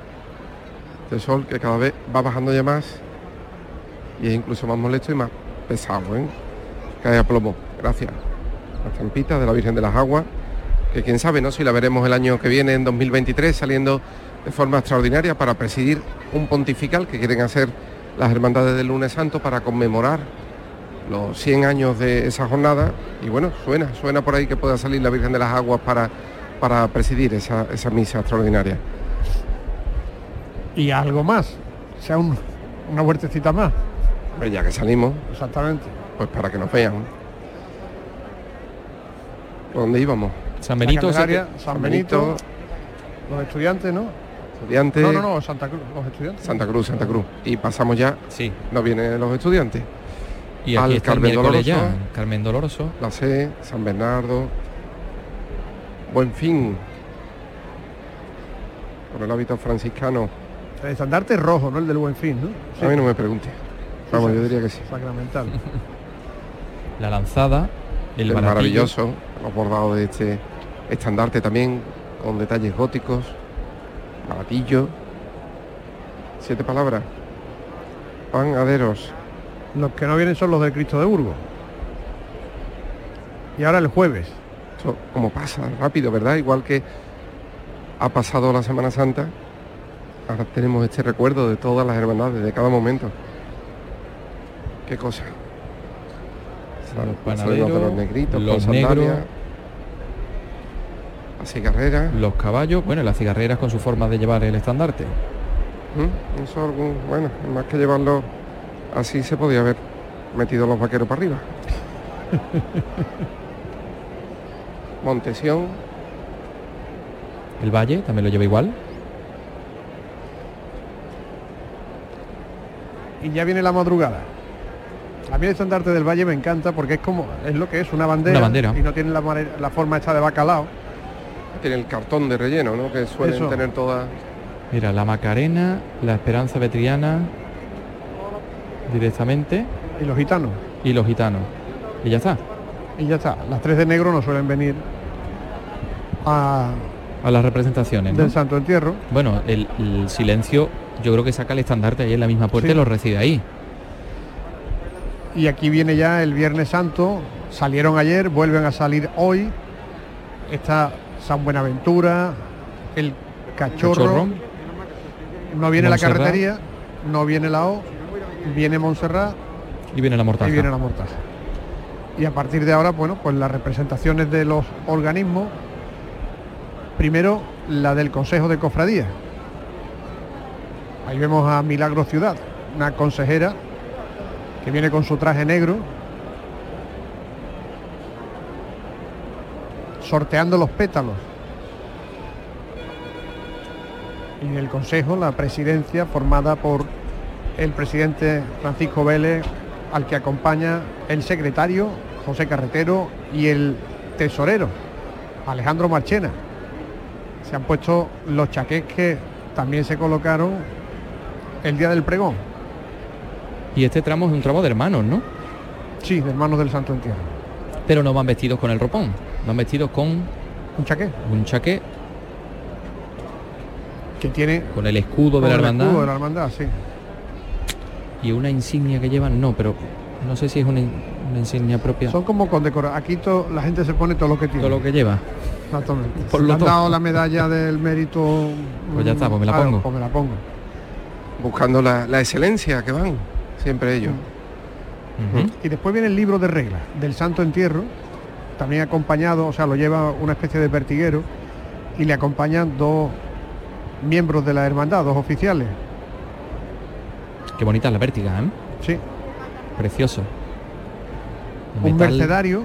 El sol que cada vez va bajando ya más y es incluso más molesto y más pesado, ¿eh? Cae a plomo. Gracias. La estampita de la Virgen de las Aguas, que quién sabe, ¿no? Si la veremos el año que viene, en 2023, saliendo de forma extraordinaria para presidir un pontifical que quieren hacer las hermandades del lunes santo para conmemorar los 100 años de esa jornada y bueno, suena, suena por ahí que pueda salir la Virgen de las Aguas para, para presidir esa, esa misa extraordinaria. Y algo más, sea un- una huertecita más. Pues ya que salimos, Exactamente. pues para que nos vean. ¿Por dónde íbamos? San Benito, San Benito, los estudiantes, ¿no? Estudiantes. No, no, no, Santa Cruz, los estudiantes. Santa Cruz, Santa Cruz. Y pasamos ya, sí. no vienen los estudiantes. Y aquí Al está Carmen Doloroso, ya, Carmen Doloroso. La C, San Bernardo, Buen Fin, con el hábito franciscano. El estandarte es rojo, ¿no? El del buen fin, ¿no? A mí no me pregunte. Vamos, yo diría que sí. Sacramental. La lanzada, el, maravilloso, los bordados de este estandarte también, con detalles góticos, baratillo. Siete palabras. Panaderos. Los que no vienen son los del Cristo de Burgos. Y ahora el jueves. Esto como pasa rápido, ¿verdad? Igual que ha pasado la Semana Santa, ahora tenemos este recuerdo de todas las hermandades, de cada momento. Qué cosa. Los Saludos de los negritos, los con negros. Cigarrera. Los caballos, bueno, las cigarreras con su forma de llevar el estandarte. ¿Mm? Eso algún, bueno, más que llevarlo así se podía haber metido los vaqueros para arriba. Montesión, El valle también lo lleva igual. Y ya viene la madrugada. A mí el estandarte del Valle me encanta porque es como, es lo que es, una bandera. Una bandera. Y no tiene la, forma esta de bacalao. Tiene el cartón de relleno, ¿no? Que suelen Eso. tener todas. Mira, la Macarena, la Esperanza Vetriana, directamente. Y los gitanos. Y los gitanos. Y ya está. Y ya está. Las tres de negro no suelen venir a, A las representaciones. ¿no? del Santo Entierro. Bueno, el, el silencio yo creo que saca el estandarte ahí en la misma puerta Sí. y lo recibe ahí. Y aquí viene ya el Viernes Santo. Salieron ayer, vuelven a salir hoy. Está San Buenaventura, el Cachorro. Cachorro. No viene la carretería, no viene la O, viene Montserrat Y viene la mortaja. y viene la mortaja. Y a partir de ahora, bueno, pues las representaciones de los organismos. Primero, la del Consejo de Cofradía. Ahí vemos a Milagro Ciudad, una consejera que viene con su traje negro, sorteando los pétalos. Y del Consejo, la presidencia formada por el presidente Francisco Vélez, al que acompaña el secretario José Carretero y el tesorero Alejandro Marchena. Se han puesto los chaqués que también se colocaron el día del pregón. Y este tramo es un tramo de hermanos, ¿no? Sí, de hermanos del Santo Entierro. Pero no van vestidos con el ropón, van vestidos con un chaqué. Un chaqué que tiene con el escudo de con la el hermandad escudo de la hermandad, sí. y una insignia que llevan, no, pero no sé si es una, in- una insignia propia. Son como condecorados. Aquí to- la gente se pone todo lo que tiene. Todo lo que lleva. Exactamente. Por lo le han todo. dado la medalla del mérito. Pues ya está, pues me la pongo. Pues me la pongo. Buscando la, la excelencia que van, siempre ellos. Y después viene el libro de reglas del Santo Entierro, también acompañado, o sea, lo lleva una especie de pertiguero y le acompañan dos miembros de la hermandad, dos oficiales. Qué bonita la vértiga, ¿eh? Sí. Precioso. Un Metal. mercedario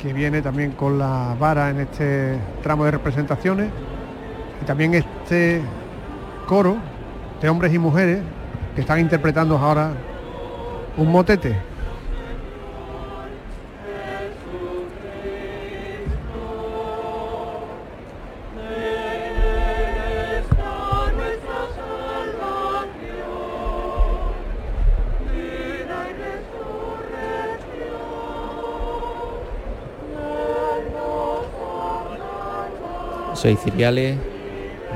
que viene también con la vara en este tramo de representaciones y también este coro de hombres y mujeres que están interpretando ahora un motete. Seis ciriales,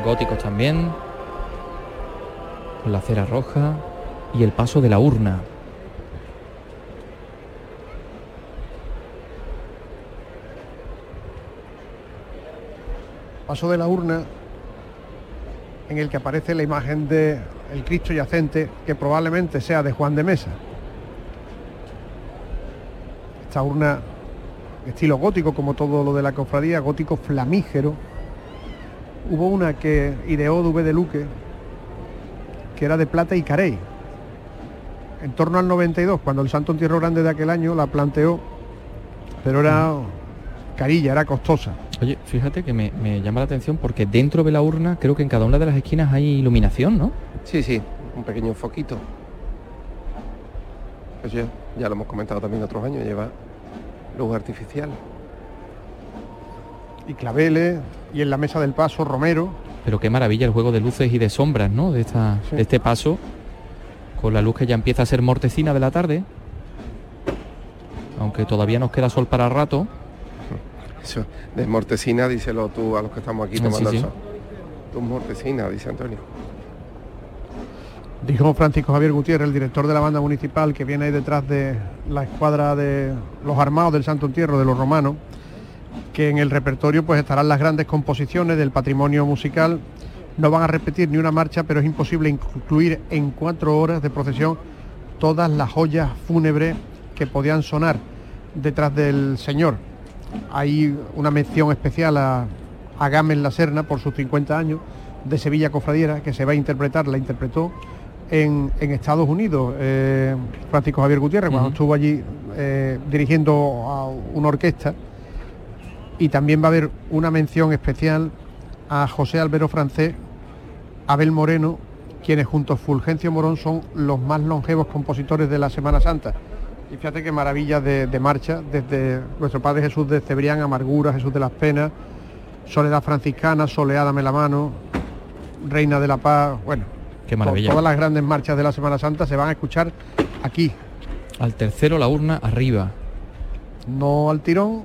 góticos también, con la cera roja y el paso de la urna. paso de la urna en el que aparece la imagen de el Cristo yacente que probablemente sea de Juan de Mesa. Esta urna estilo gótico como todo lo de la cofradía, gótico flamígero. Hubo una que ideó Dubé de Luque que era de plata y carey. En torno al 92, cuando el Santo Entierro Grande de aquel año la planteó, pero era carilla, era costosa. Oye, fíjate que me, me llama la atención porque dentro de la urna creo que en cada una de las esquinas hay iluminación, ¿no? Sí, sí, un pequeño foquito. Pues ya, ya lo hemos comentado también otros años, lleva luz artificial. Y claveles y en la mesa del paso Romero. Pero qué maravilla el juego de luces y de sombras, ¿no? De, esta, de este paso, con la luz que ya empieza a ser mortecina de la tarde. Aunque todavía nos queda sol para rato. Eso, de mortecina, díselo tú a los que estamos aquí Ah, tomando sí, el sol. Tu mortecina, dice Antonio. Dijo Francisco Javier Gutiérrez, el director de la banda municipal que viene ahí detrás de la escuadra de los armados del Santo Entierro de los romanos, que en el repertorio pues estarán las grandes composiciones del patrimonio musical. No van a repetir ni una marcha, pero es imposible incluir en cuatro horas de procesión todas las joyas fúnebres que podían sonar detrás del Señor. Hay una mención especial a, a Gámez La Serna por sus 50 años de Sevilla Cofradiera, que se va a interpretar, la interpretó en, en Estados Unidos, eh, Francisco Javier Gutiérrez, cuando estuvo allí eh, dirigiendo a una orquesta. Y también va a haber una mención especial a José Albero Francés, Abel Moreno, quienes junto a Fulgencio Morón son los más longevos compositores de la Semana Santa. Y fíjate qué maravilla de, de marcha, desde nuestro Padre Jesús de Cebrián, Amargura, Jesús de las Penas, Soledad Franciscana, Soleádame la mano, Reina de la Paz, bueno, Qué maravilla. Todas las grandes marchas de la Semana Santa se van a escuchar aquí. Al tercero la urna arriba. No al tirón,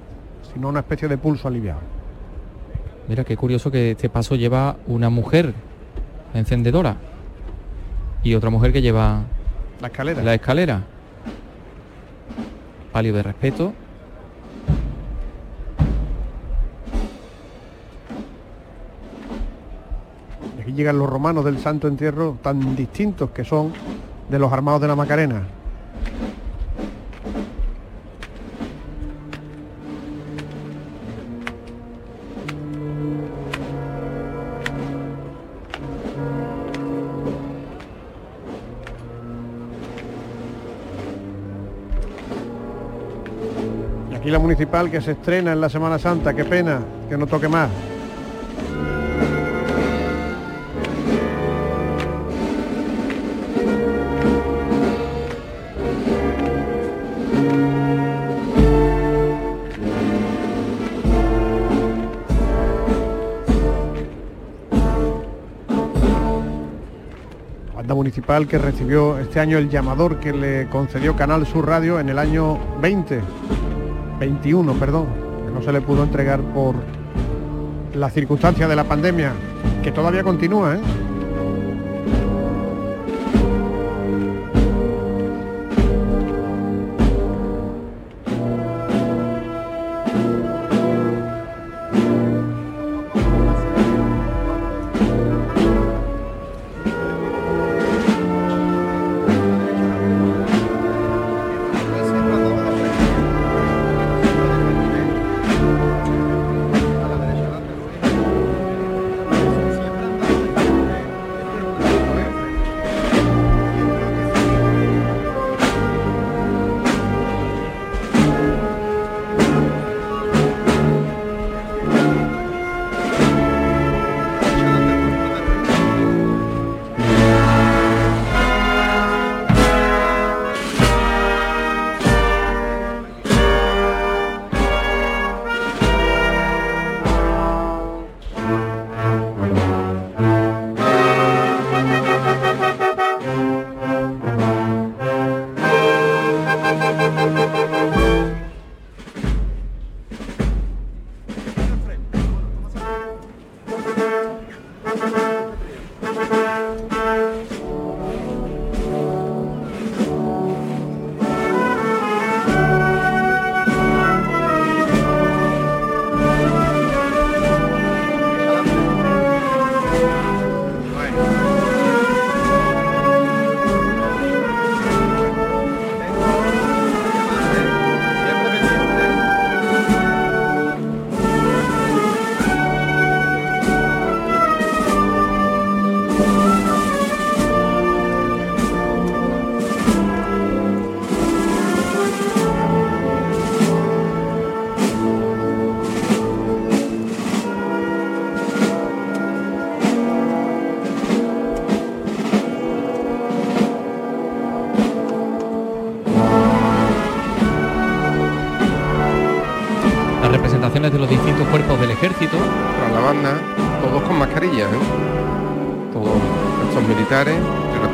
sino una especie de pulso aliviado. Mira qué curioso que este paso lleva una mujer encendedora y otra mujer que lleva la escalera. La escalera. Palio de respeto. Aquí llegan los romanos del Santo Entierro tan distintos que son de los armados de la Macarena. La municipal que se estrena en la Semana Santa, qué pena que no toque más. Municipal que recibió este año el llamador que le concedió Canal Sur Radio en el año 20, 21, perdón, que no se le pudo entregar por las circunstancias de la pandemia, que todavía continúa, ¿eh?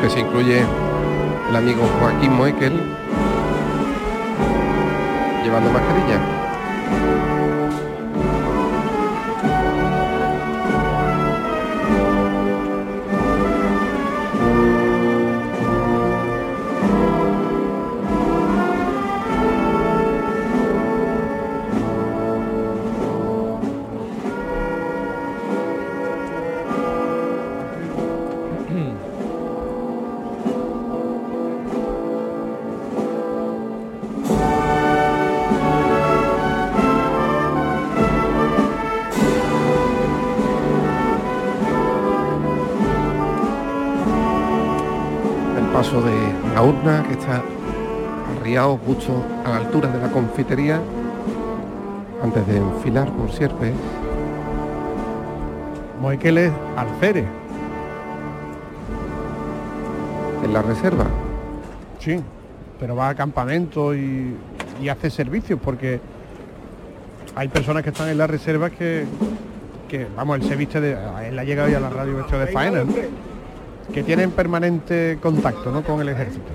Se incluye el amigo Joaquín Moekel, llevando mascarilla. Arriado justo a la altura de la confitería antes de enfilar por sierpe. Moekel es alférez. En la reserva. Sí, pero va a campamento y, y hace servicios porque hay personas que están en las reservas que, que, vamos, él se viste de. Él ha llegado ya a la radio vestido de faena, ¿no? que tienen permanente contacto ¿no? con el ejército.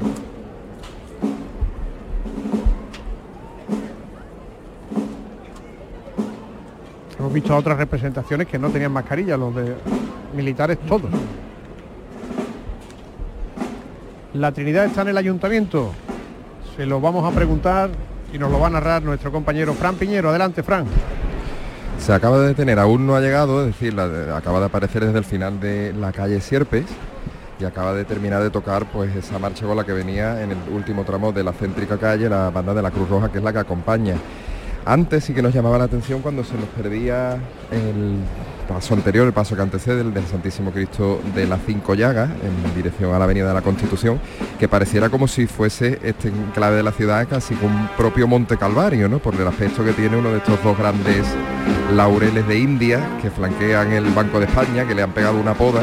Visto otras representaciones que no tenían mascarilla, los de militares todos. La Trinidad está en el ayuntamiento. Se lo vamos a preguntar y nos lo va a narrar nuestro compañero Fran Piñero. Adelante, Fran. Se acaba de detener, aún no ha llegado, es decir, acaba de aparecer desde el final de la calle Sierpes y acaba de terminar de tocar pues esa marcha con la que venía en el último tramo de la céntrica calle la banda de la Cruz Roja, que es la que acompaña. Antes sí que nos llamaba la atención cuando se nos perdía el paso anterior, el paso que antecede, el del Santísimo Cristo de las Cinco Llagas, en dirección a la Avenida de la Constitución, que pareciera como si fuese este enclave de la ciudad casi como un propio Monte Calvario, ¿no? Por el aspecto que tiene uno de estos dos grandes laureles de India que flanquean el Banco de España, que le han pegado una poda,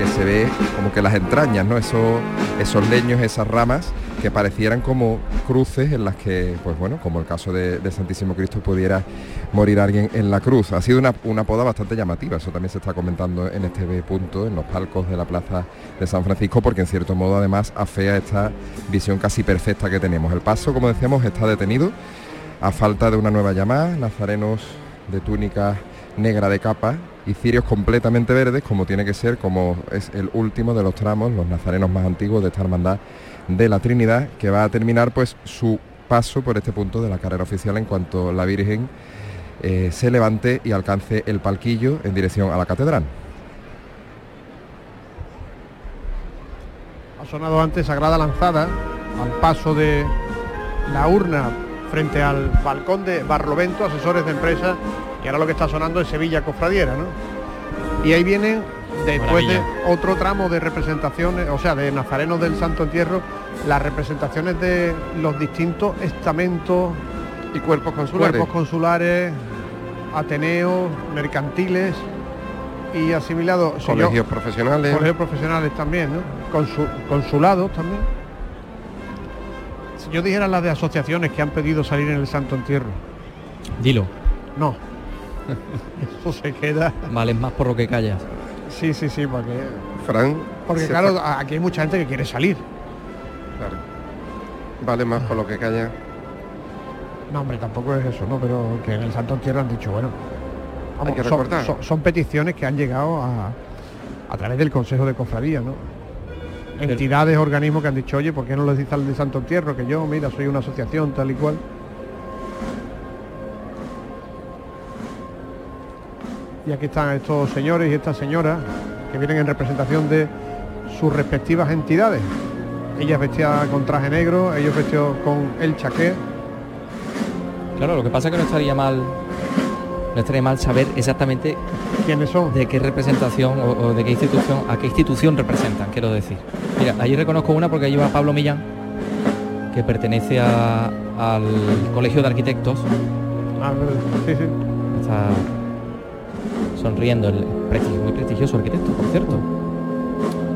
que se ve como que las entrañas, ¿no? Esos, esos leños, esas ramas que parecieran como cruces en las que, pues bueno, como el caso de, Santísimo Cristo, pudiera morir alguien en la cruz. Ha sido una, una poda bastante llamativa, eso también se está comentando en este punto, en los palcos de la plaza de San Francisco, porque en cierto modo además afea esta visión casi perfecta que tenemos. El paso, como decíamos, está detenido a falta de una nueva llamada, nazarenos de túnica negra de capa y cirios completamente verdes, como tiene que ser, como es el último de los tramos, los nazarenos más antiguos de esta hermandad de la Trinidad, que va a terminar pues su paso por este punto de la carrera oficial en cuanto la Virgen eh, se levante y alcance el palquillo en dirección a la catedral. Ha sonado antes Sagrada Lanzada al paso de la urna frente al balcón de Barlovento, asesores de empresa, y ahora lo que está sonando es Sevilla Cofradiera, ¿no? Y ahí vienen, después Maravilla. de otro tramo de representaciones, o sea, de Nazarenos del Santo Entierro, las representaciones de los distintos estamentos y cuerpos consulares. cuerpos consulares, ateneos, mercantiles y asimilados. Si yo- Colegios profesionales. Colegios profesionales también, ¿no? Consu- consulados también. Si yo dijera las de asociaciones que han pedido salir en el Santo Entierro. Dilo. No. Eso se queda. Vales más por lo que callas. Sí, sí, sí, porque. Fran. Porque claro, aquí hay mucha gente que quiere salir. Claro. Vale más por lo que calla. No, hombre, tampoco es eso, ¿no? Pero que en el Santo Entierro han dicho, bueno. Hay que son, recordar. son- son peticiones que han llegado a, a través del Consejo de Cofradía, ¿no? Entidades, organismos que han dicho, oye, ¿por qué no les dice al de Santo Entierro que yo, mira, soy una asociación tal y cual? Y aquí están estos señores y estas señoras que vienen en representación de sus respectivas entidades. Ellas vestidas con traje negro, ellos vestidos con el chaqué. Claro, lo que pasa es que no estaría mal no estaría mal saber exactamente quiénes son, de qué representación o, o de qué institución, a qué institución representan, quiero decir. Mira, allí reconozco una porque lleva Pablo Millán, que pertenece a- al Colegio de Arquitectos. Ah, sí, sí. Está sonriendo, el muy prestigioso arquitecto, por cierto.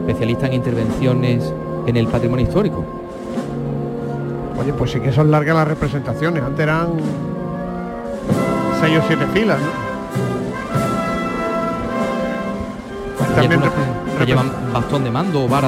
Especialista en intervenciones en el patrimonio histórico. Oye, pues sí que son largas las representaciones. Antes eran seis o siete filas, ¿no? También que llevan bastón de mando o vara